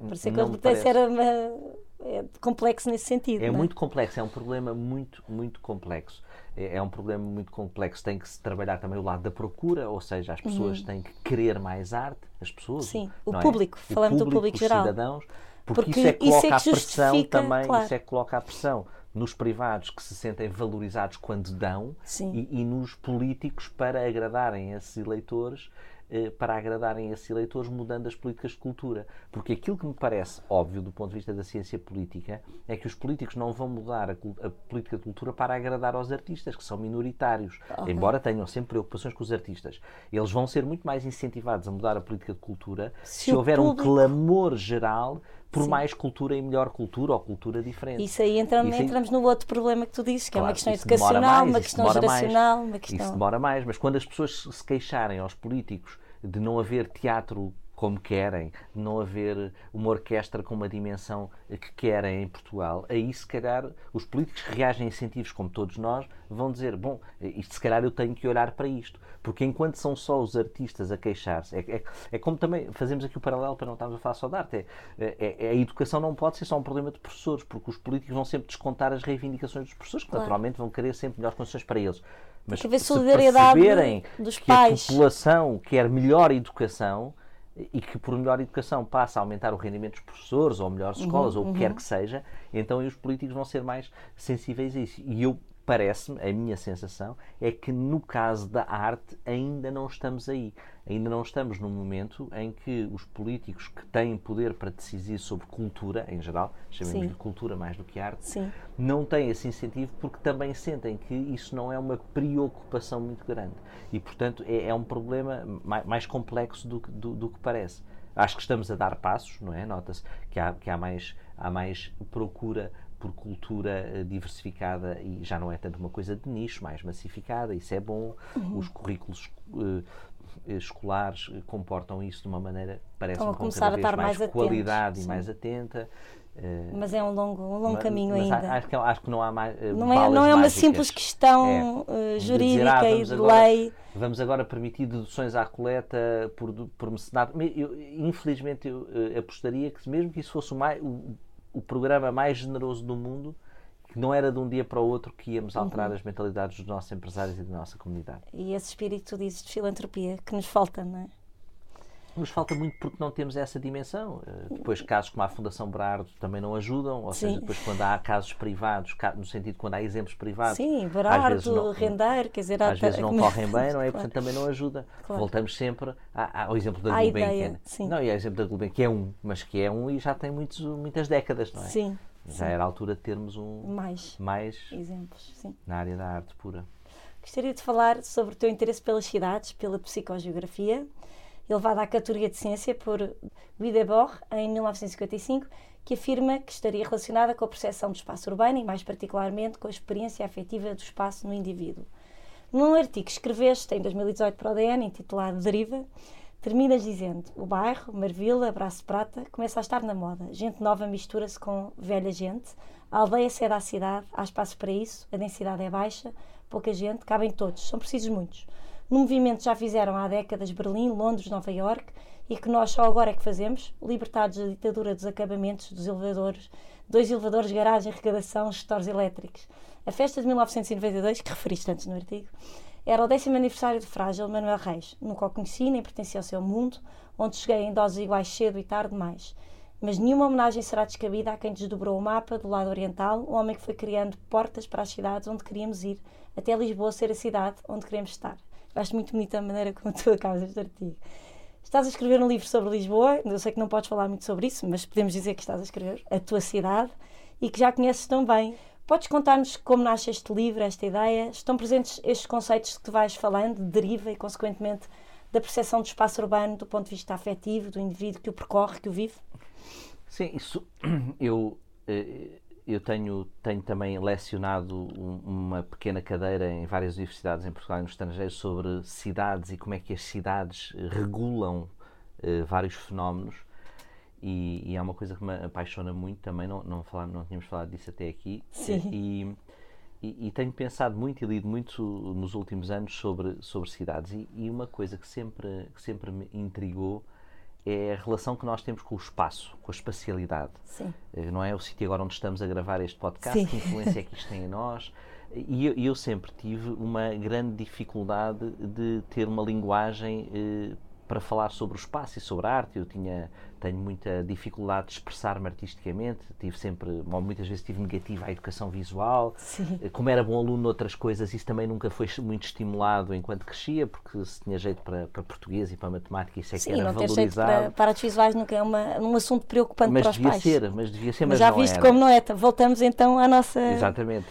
Parecia que pudesse parece. era uma- é complexo nesse sentido. É não muito complexo, é um problema muito, muito complexo. É, é um problema muito complexo. Tem que se trabalhar também o lado da procura, ou seja, as pessoas têm que querer mais arte, as pessoas. Uhum. Sim, o é? público, falando do público os geral. cidadãos, porque, Porque isso é que é coloca que a pressão também, claro. isso é que coloca a pressão nos privados que se sentem valorizados quando dão e, e nos políticos para agradarem esses eleitores eh, para agradarem esses eleitores mudando as políticas de cultura. Porque aquilo que me parece óbvio do ponto de vista da ciência política é que os políticos não vão mudar a, a política de cultura para agradar aos artistas, que são minoritários. Ok. Embora tenham sempre preocupações com os artistas. Eles vão ser muito mais incentivados a mudar a política de cultura Se se, houver um público- clamor geral por Sim. mais cultura e melhor cultura ou cultura diferente. Isso aí entra- Isso aí- entramos no outro problema que tu dizes, que é uma Claro, questão isso educacional, mais, uma isso questão mais. geracional, uma Isso questão. demora mais, mas quando as pessoas se queixarem aos políticos de não haver teatro como querem, de não haver uma orquestra com uma dimensão que querem em Portugal, aí se calhar os políticos que reagem a incentivos como todos nós vão dizer, bom, isto se calhar eu tenho que olhar para isto, porque enquanto são só os artistas a queixar-se, é, é, é como também fazemos aqui o paralelo para não estarmos a falar só de arte, é, é- é- a educação não pode ser só um problema de professores, porque os políticos vão sempre descontar as reivindicações dos professores, que Claro. naturalmente vão querer sempre melhores condições para eles. Mas que haver se solidariedade perceberem dos que pais. a população quer melhor educação e que por melhor educação passa a aumentar o rendimento dos professores ou melhores Uhum, escolas ou o que quer que seja, então os políticos vão ser mais sensíveis a isso. E eu parece-me, a minha sensação é que no caso da arte ainda não estamos aí. Ainda não estamos num momento em que os políticos que têm poder para decidir sobre cultura, em geral, chamemos Sim. de cultura mais do que arte, Sim. não têm esse incentivo porque também sentem que isso não é uma preocupação muito grande. E, portanto, é, é um problema mais, mais complexo do, que- do, do que parece. Acho que estamos a dar passos, não é? Nota-se que, há, que há, mais, há mais procura por cultura eh, diversificada e já não é tanto uma coisa de nicho, mais massificada, isso é bom. Uhum. Os currículos eh, escolares eh, comportam isso de uma maneira, parece-me, com começar cada a vez estar mais, mais atentos, qualidade e mais atenta. Mas é um longo, um longo mas- caminho mas ainda. Acho que, acho que não há mais. não é, não é uma simples questão É. eh, De jurídica dizer, ah, e de agora- lei. Vamos agora permitir deduções à coleta por, por mecenato. Eu- infelizmente, eu apostaria que, mesmo que isso fosse o, mais, o, o programa mais generoso do mundo, que não era de um dia para o outro que íamos Uhum. alterar as mentalidades dos nossos empresários e da nossa comunidade. E esse espírito, tu dizes, de filantropia, que nos falta, não é? Nos falta muito porque não temos essa dimensão. Eh, Depois, casos como a Fundação Berardo também não ajudam, ou Sim. seja, depois quando há casos privados, no sentido de quando há exemplos privados, Sim, barato, não- render, quer dizer, às vezes não como- correm bem, não é? Claro. Portanto, também não ajuda. Claro. Voltamos sempre a- a- ao exemplo da Gulbenkian. sim. Não, e ao exemplo da Gulbenkian, que é um, mas que é um e já tem muitos, muitas décadas, não é? Sim, Já era a altura de termos um mais mais exemplos, sim. na área da arte pura. Gostaria de falar sobre o teu interesse pelas cidades, pela psicogeografia, elevada à categoria de ciência por Guy em 1955 que afirma que estaria relacionada com a percepção do espaço urbano e, mais particularmente, com a experiência afetiva do espaço no indivíduo. Num artigo que escreveste em 2018 para o DN, intitulado Deriva, terminas dizendo: O bairro, Marvila, Braço Prata, começa a estar na moda. Gente nova mistura-se com velha gente. A aldeia cede à cidade, há espaço para isso, a densidade é baixa, pouca gente, cabem todos, são precisos muitos. Movimento já fizeram há décadas Berlim, Londres, Nova York e que nós só agora é que fazemos, libertados da ditadura dos acabamentos, dos elevadores, dois elevadores, garagem, arrecadação, gestores elétricos. A festa de 1992, que referiste antes no artigo, era o décimo aniversário de Frágil Manuel Reis. Nunca o conheci, nem pertencia ao seu mundo, onde cheguei em doses iguais cedo e tarde demais. Mas nenhuma homenagem será descabida a quem desdobrou o mapa do lado oriental, o homem que foi criando portas para as cidades onde queríamos ir, até Lisboa ser a cidade onde queremos estar. Acho muito bonita a maneira como tu acabas este artigo. Estás a escrever um livro sobre Lisboa, eu sei que não podes falar muito sobre isso, mas podemos dizer que estás a escrever a tua cidade e que já conheces tão bem. Podes contar-nos como nasce este livro, esta ideia? Estão presentes estes conceitos que tu vais falando, de deriva e, consequentemente, da percepção do espaço urbano do ponto de vista afetivo, do indivíduo que o percorre, que o vive? Sim, isso eu eh, eu tenho, tenho também lecionado uma pequena cadeira em várias universidades em Portugal e no estrangeiro sobre cidades e como é que as cidades regulam uh, vários fenómenos e, e, é uma coisa que me apaixona muito também, não, não, falar, não tínhamos falado disso até aqui. Sim. E, e, e, tenho pensado muito e lido muito nos últimos anos sobre, sobre cidades e, e uma coisa que sempre, que sempre me intrigou é a relação que nós temos com o espaço, com a espacialidade. Sim. Eh, não é o sítio agora onde estamos a gravar este podcast, Sim. que influência é que isto tem em nós. E eu, eu, sempre tive uma grande dificuldade de ter uma linguagem eh, para falar sobre o espaço e sobre a arte. Eu tinha, tenho muita dificuldade de expressar-me artisticamente, tive sempre, ou muitas vezes tive negativa à educação visual. Sim. Eh, como era bom aluno noutras coisas, isso também nunca foi muito estimulado enquanto crescia, porque se tinha jeito para, para português e para matemática, isso é Sim, que era não valorizado. Jeito para, para artes visuais nunca é uma, um assunto preocupante mas para os devia pais. Ser, mas devia ser, mas, mas já viste como não é? Voltamos então à nossa... Exatamente.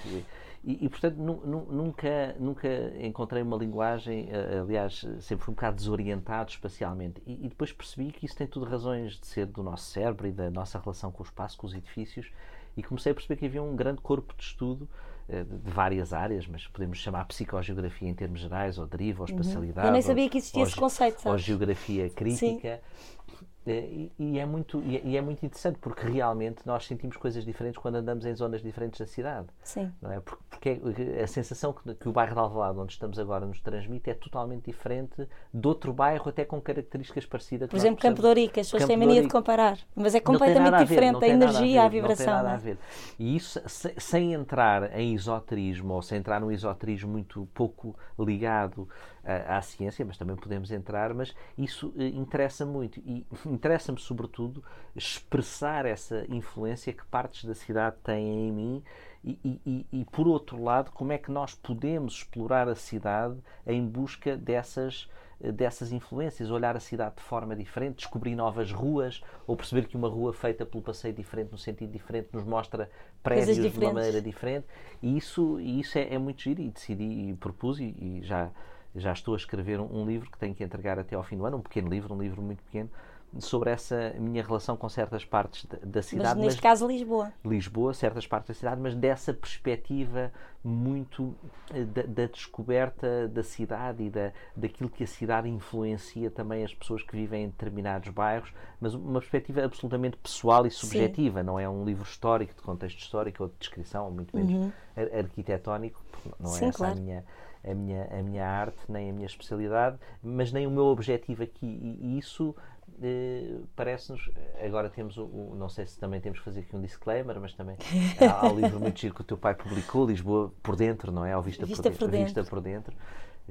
E, e, portanto, nu, nu, nunca, nunca encontrei uma linguagem, eh, aliás, sempre fui um bocado desorientado espacialmente. E, e, depois percebi que isso tem tudo razões de ser do nosso cérebro e da nossa relação com o espaço, com os edifícios. E comecei a perceber que havia um grande corpo de estudo eh, de várias áreas, mas podemos chamar psicogeografia em termos gerais, ou deriva, ou espacialidade. Eu nem sabia que existia ou, esse conceito. Sabes? Ou geografia crítica. Sim. E, e, é muito, e, é muito interessante porque realmente nós sentimos coisas diferentes quando andamos em zonas diferentes da cidade. Sim. Não é? Porque a sensação que, que o bairro de Alvalade, onde estamos agora, nos transmite é totalmente diferente de outro bairro, até com características parecidas. Por exemplo, Campo de Ourique, as pessoas têm mania de comparar, mas é completamente diferente a, a energia, a, ver, a vibração. Não tem nada a ver. E isso, se, sem entrar em esoterismo, ou sem entrar num esoterismo muito pouco ligado à ciência, mas também podemos entrar, mas isso eh, interessa muito. E interessa-me sobretudo expressar essa influência que partes da cidade têm em mim e, e, e, por outro lado, como é que nós podemos explorar a cidade em busca dessas eh, dessas influências, olhar a cidade de forma diferente, descobrir novas ruas ou perceber que uma rua feita pelo passeio diferente, no sentido diferente, nos mostra prédios de uma maneira diferente. E isso, e isso é, é muito giro e decidi e propus e, e já já estou a escrever um, um, livro que tenho que entregar até ao fim do ano, um pequeno livro, um livro muito pequeno, sobre essa minha relação com certas partes da, da cidade. Mas neste mas, caso Lisboa. Lisboa, certas partes da cidade, mas dessa perspectiva muito eh, da, da, descoberta da cidade e da, daquilo que a cidade influencia também as pessoas que vivem em determinados bairros, mas uma perspectiva absolutamente pessoal e subjetiva, Sim. não é um livro histórico, de contexto histórico ou de descrição, ou muito menos uhum. arquitetónico, não é Sim, essa claro. a minha a minha, a minha arte, nem a minha especialidade, mas nem o meu objetivo aqui. E, isso eh, parece-nos. Agora temos o, o, Não sei se também temos que fazer aqui um disclaimer, mas também há, há um livro muito giro que o teu pai publicou, Lisboa por dentro, não é? Ao Vista, Vista por, dentro, por dentro. Vista por dentro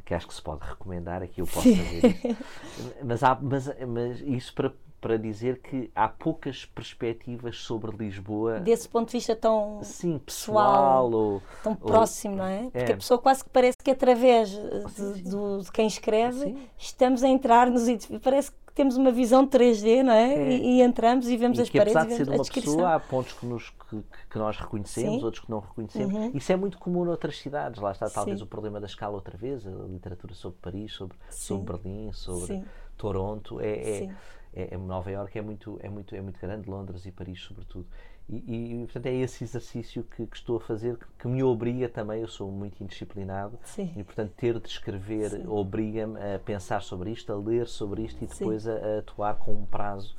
que acho que se pode recomendar, aqui eu posso fazer isso. Mas, há, mas, mas isso para, para dizer que há poucas perspectivas sobre Lisboa. Desse ponto de vista tão sim, pessoal, ou, tão próximo, não é? Porque é. a pessoa quase que parece que através de, de, de quem escreve sim. estamos a entrar nos Parece que temos uma visão 3D, não é? é. E, e, entramos e vemos e as que, paredes. Apesar de ser uma pessoa, há pontos que, nos, que, que nós reconhecemos, Sim. outros que não reconhecemos. Uhum. Isso é muito comum noutras cidades. Lá está talvez Sim. o problema da escala outra vez, a literatura sobre Paris, sobre, sobre Berlim, sobre Toronto. É, é, é, é, Nova Iorque é muito, é, muito, é muito grande, Londres e Paris, sobretudo. E, e, portanto é esse exercício que, que estou a fazer que, que, me obriga também, eu sou muito indisciplinado Sim. e portanto ter de escrever obriga-me a pensar sobre isto, a ler sobre isto e depois a, a, atuar com um prazo.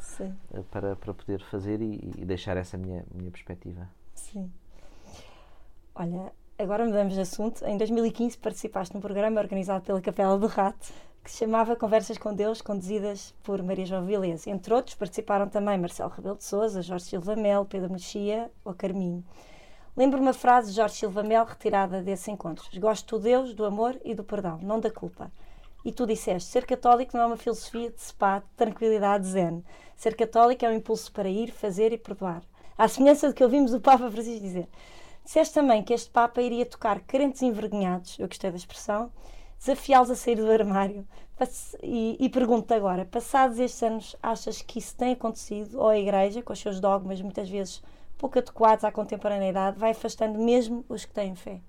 Eh, para, para poder fazer e, e, deixar essa minha, minha perspectiva. Sim. Olha, agora mudamos de assunto. Em 2015 participaste num programa organizado pela Capela do Rato que se chamava Conversas com Deus, conduzidas por Maria João Vilés. Entre outros, participaram também Marcelo Rebelo de Sousa, Jorge Silva Mel, Pedro Mexia ou Carminho. Lembro uma frase de Jorge Silva Mel retirada desse encontro. Gosto do Deus, do amor e do perdão, não da culpa. E tu disseste, ser católico não é uma filosofia de spa, de tranquilidade zen. Ser católico é um impulso para ir, fazer e perdoar. À semelhança do que ouvimos o Papa Francisco dizer. Disseste também que este Papa iria tocar crentes envergonhados, eu gostei da expressão, desafiá-los a sair do armário. E, e pergunto-te agora: passados estes anos, achas que isso tem acontecido? Ou a Igreja, com os seus dogmas muitas vezes pouco adequados à contemporaneidade, vai afastando mesmo os que têm fé?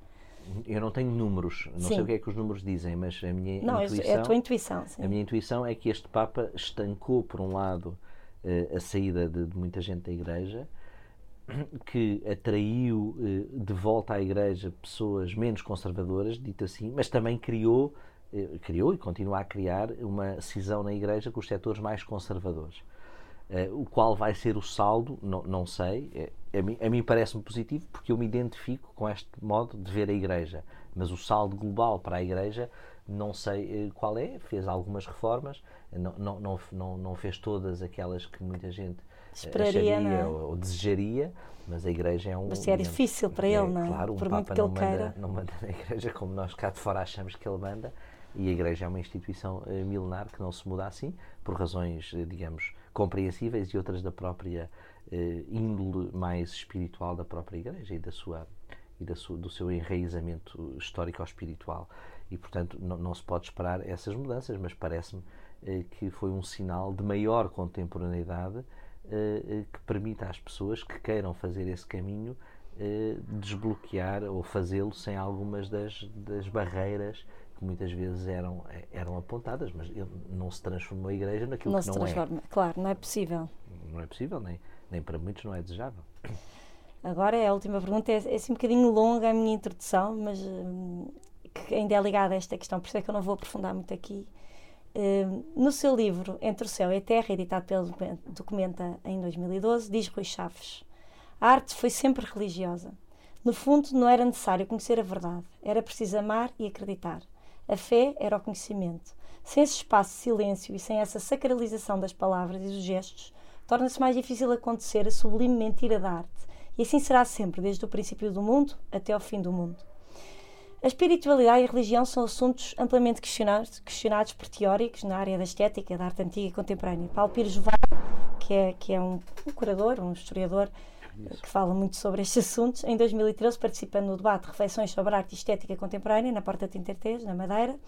Eu não tenho números, não sim. sei o que é que os números dizem, mas a minha não, intuição. É a tua intuição. Sim. A minha intuição é que este Papa estancou, por um lado, eh, a saída de, de muita gente da Igreja que atraiu eh, de volta à Igreja pessoas menos conservadoras, dito assim, mas também criou, eh, criou e continua a criar uma cisão na Igreja com os setores mais conservadores. Eh, o qual vai ser o saldo, não, não sei. A mim, a mim parece-me positivo porque eu me identifico com este modo de ver a Igreja. Mas o saldo global para a Igreja não sei qual é. Fez algumas reformas, não, não, não, não fez todas aquelas que muita gente esperaria acharia, é? ou, ou, desejaria, mas a igreja é um. Mas é difícil para é, ele, não é? Claro, um Por Papa muito que não, ele manda, queira. não manda na igreja como nós cá de fora achamos que ele manda, e a igreja é uma instituição uh, milenar que não se muda assim, por razões, digamos, compreensíveis e outras da própria uh, índole mais espiritual da própria igreja e da sua e da sua, do seu enraizamento histórico-espiritual. E, portanto, não, não, se pode esperar essas mudanças, mas parece-me que foi um sinal de maior contemporaneidade uh, que permita às pessoas que queiram fazer esse caminho uh, desbloquear ou fazê-lo sem algumas das, das barreiras que muitas vezes eram, eram apontadas, mas não se transformou a igreja naquilo não que se não transforma. é. Claro, não é possível. Não é possível, nem, nem para muitos não é desejável. Agora, a última pergunta é, é assim um bocadinho longa a minha introdução, mas hum, que ainda é ligada a esta questão, por isso é que eu não vou aprofundar muito aqui. Hum, no seu livro Entre o Céu e a Terra, editado pelo Documenta em 2012, diz Rui Chaves: A arte foi sempre religiosa. No fundo, não era necessário conhecer a verdade, era preciso amar e acreditar. A fé era o conhecimento. Sem esse espaço de silêncio e sem essa sacralização das palavras e dos gestos, torna-se mais difícil acontecer a sublime mentira da arte. E assim será sempre, desde o princípio do mundo até ao fim do mundo. A espiritualidade e a religião são assuntos amplamente questionados, questionados por teóricos na área da estética, da arte antiga e contemporânea. Paulo Pires Jovar, que é, que é um, um curador, um historiador, que fala muito sobre estes assuntos, em 2013 participa no debate Reflexões sobre Arte e Estética Contemporânea, na Porta de Tintertês, na Madeira,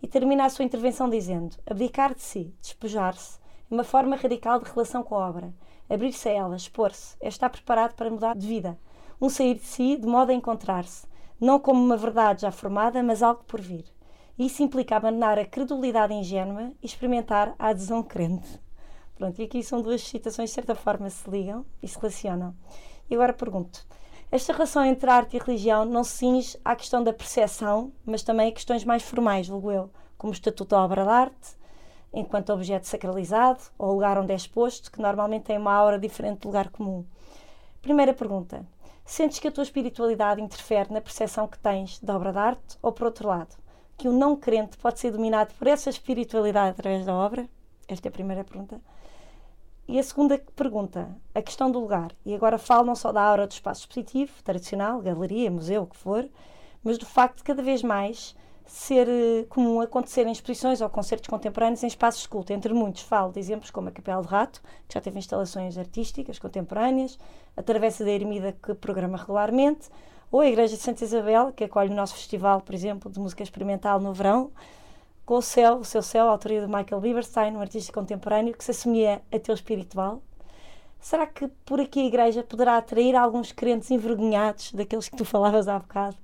e termina a sua intervenção dizendo: abdicar de si, despojar-se, é uma forma radical de relação com a obra. Abrir-se a ela, expor-se, é estar preparado para mudar de vida. Um sair de si de modo a encontrar-se não como uma verdade já formada, mas algo por vir. Isso implica abandonar a credulidade ingênua e experimentar a adesão crente. Pronto, e aqui são duas citações de certa forma se ligam e se relacionam. E agora pergunto: esta relação entre arte e religião não se cinge à questão da percepção, mas também a questões mais formais, julgo eu, como o estatuto da obra de arte, enquanto objeto sacralizado, ou lugar onde é exposto, que normalmente tem uma aura diferente do lugar comum. Primeira pergunta: Sentes que a tua espiritualidade interfere na percepção que tens da obra de arte? Ou, por outro lado, que o não crente pode ser dominado por essa espiritualidade através da obra? Esta é a primeira pergunta. E a segunda pergunta, a questão do lugar. E agora falo não só da aura do espaço expositivo, tradicional, galeria, museu, o que for, mas do facto de cada vez mais ser uh, comum acontecer em exposições ou concertos contemporâneos em espaços de culto. Entre muitos, falo de exemplos como a Capela de Rato, que já teve instalações artísticas contemporâneas, a Travessa da Ermida, que programa regularmente, ou a Igreja de Santa Isabel, que acolhe o nosso festival, por exemplo, de música experimental no verão, com o Céu, o seu Céu, a autoria de Michael Bieberstein, um artista contemporâneo que se assumia ateu espiritual. Será que por aqui a Igreja poderá atrair alguns crentes envergonhados, daqueles que tu falavas há bocado,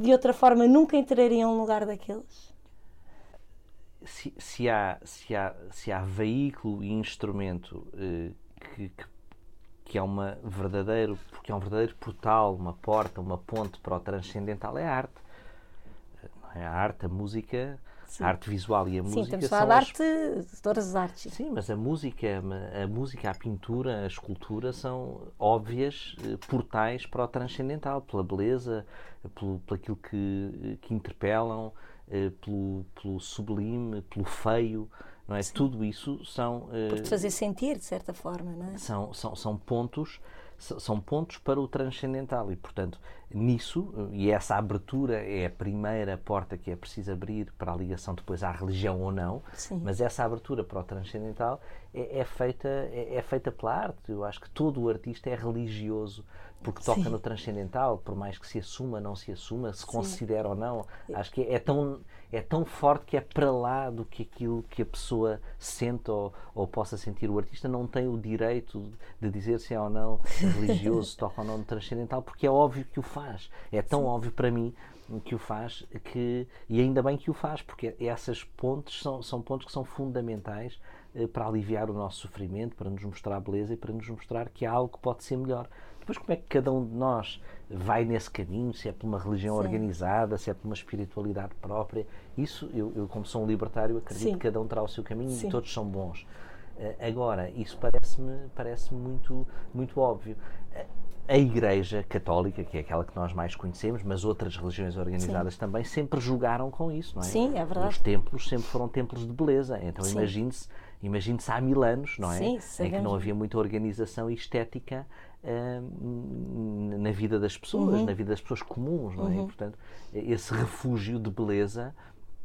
que de outra forma nunca entrariam no lugar daqueles? se, se, há, se, há, se há veículo e instrumento eh, que, que, que, é uma verdadeiro, que é um verdadeiro portal, uma porta, uma ponte para o transcendental, é a arte. É a arte, a música, Sim. a arte visual e a Sim, música. Sim, temos de arte de todas as artes. Sim, mas a música, a música, a pintura, a escultura são óbvias eh, portais para o transcendental, pela beleza, pelo, pelo aquilo que, que interpelam, eh, pelo, pelo sublime, pelo feio, não é? Sim. Tudo isso são. Por te fazer sentir, de certa forma, não é? São, são, são pontos são pontos para o transcendental e, portanto, nisso, e essa abertura é a primeira porta que é preciso abrir para a ligação depois à religião ou não, Sim. mas essa abertura para o transcendental é, é feita, é, é, feita pela arte. Eu acho que todo o artista é religioso porque toca Sim. no transcendental, por mais que se assuma, não se assuma, se Sim. considera ou não. Acho que é, é, tão, é tão forte que é para lá do que aquilo que a pessoa sente ou, ou possa sentir. O artista não tem o direito de dizer se é ou não religioso, toca ou não transcendental, porque é óbvio que o faz. É tão Sim. óbvio para mim que o faz que e ainda bem que o faz porque essas pontes são, são pontos que são fundamentais eh, para aliviar o nosso sofrimento para nos mostrar a beleza e para nos mostrar que há algo que pode ser melhor depois, como é que cada um de nós vai nesse caminho? Se é por uma religião Sim. organizada, se é por uma espiritualidade própria? Isso, eu, eu como sou um libertário, acredito Sim. que cada um terá o seu caminho Sim. e todos são bons. Uh, agora, isso parece-me parece muito, muito óbvio. Uh, a Igreja Católica, que é aquela que nós mais conhecemos, mas outras religiões organizadas Sim. também, sempre julgaram com isso, não é? Sim, é verdade. Os templos sempre foram templos de beleza. Então imagine-se imagine-se há mil anos, não é? Sim, em que não havia muita organização estética uh, na vida das pessoas, uhum. na vida das pessoas comuns, não é? Uhum. E, portanto, esse refúgio de beleza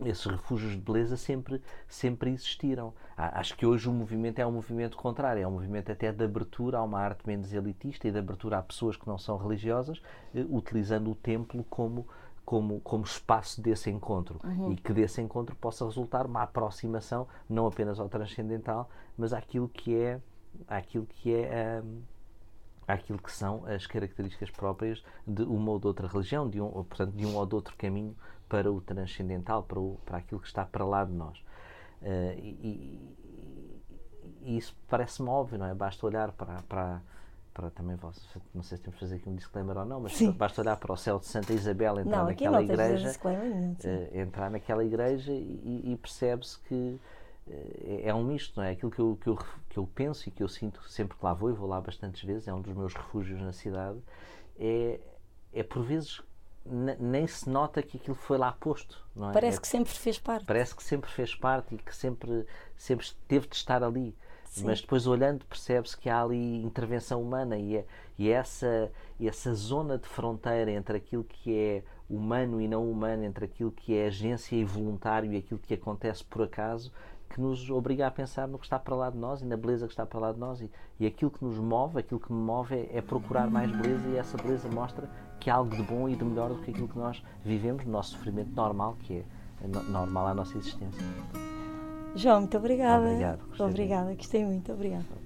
esses refúgios de beleza sempre, sempre existiram. Acho que hoje o movimento é um movimento contrário, é um movimento até de abertura a uma arte menos elitista e de abertura a pessoas que não são religiosas, eh, utilizando o templo como, como, como espaço desse encontro uhum. e que desse encontro possa resultar uma aproximação não apenas ao transcendental, mas àquilo que é, àquilo que é um, àquilo que são as características próprias de uma ou de outra religião, de um, portanto, de um ou de outro caminho para o transcendental, para, o, para aquilo que está para lá de nós. Uh, e, e, isso parece-me óbvio, não é? Basta olhar para, para, para também, não sei se temos de fazer aqui um disclaimer ou não, mas Sim. basta olhar para o céu de Santa Isabel, entrar não, naquela igreja, uh, entrar naquela igreja e, e percebe-se que é, é um misto, não é? Aquilo que eu, que, eu, que eu penso e que eu sinto sempre que lá vou, e vou lá bastantes vezes, é um dos meus refúgios na cidade, é, é por vezes nem se nota que aquilo foi lá posto, não é? Parece é, que sempre fez parte. Parece que sempre fez parte e que sempre, sempre teve de estar ali. Sim. Mas depois olhando percebe-se que há ali intervenção humana e, é, e é essa, essa zona de fronteira entre aquilo que é humano e não humano, entre aquilo que é agência e voluntário e aquilo que acontece por acaso, que nos obriga a pensar no que está para lá de nós e na beleza que está para lá de nós. E, e aquilo que nos move, aquilo que me move é, é, procurar mais beleza e essa beleza mostra que há algo de bom e de melhor do que aquilo que nós vivemos no nosso sofrimento normal, que é, normal à nossa existência. João, muito obrigada. Obrigado. Obrigada, gostei muito. Obrigada.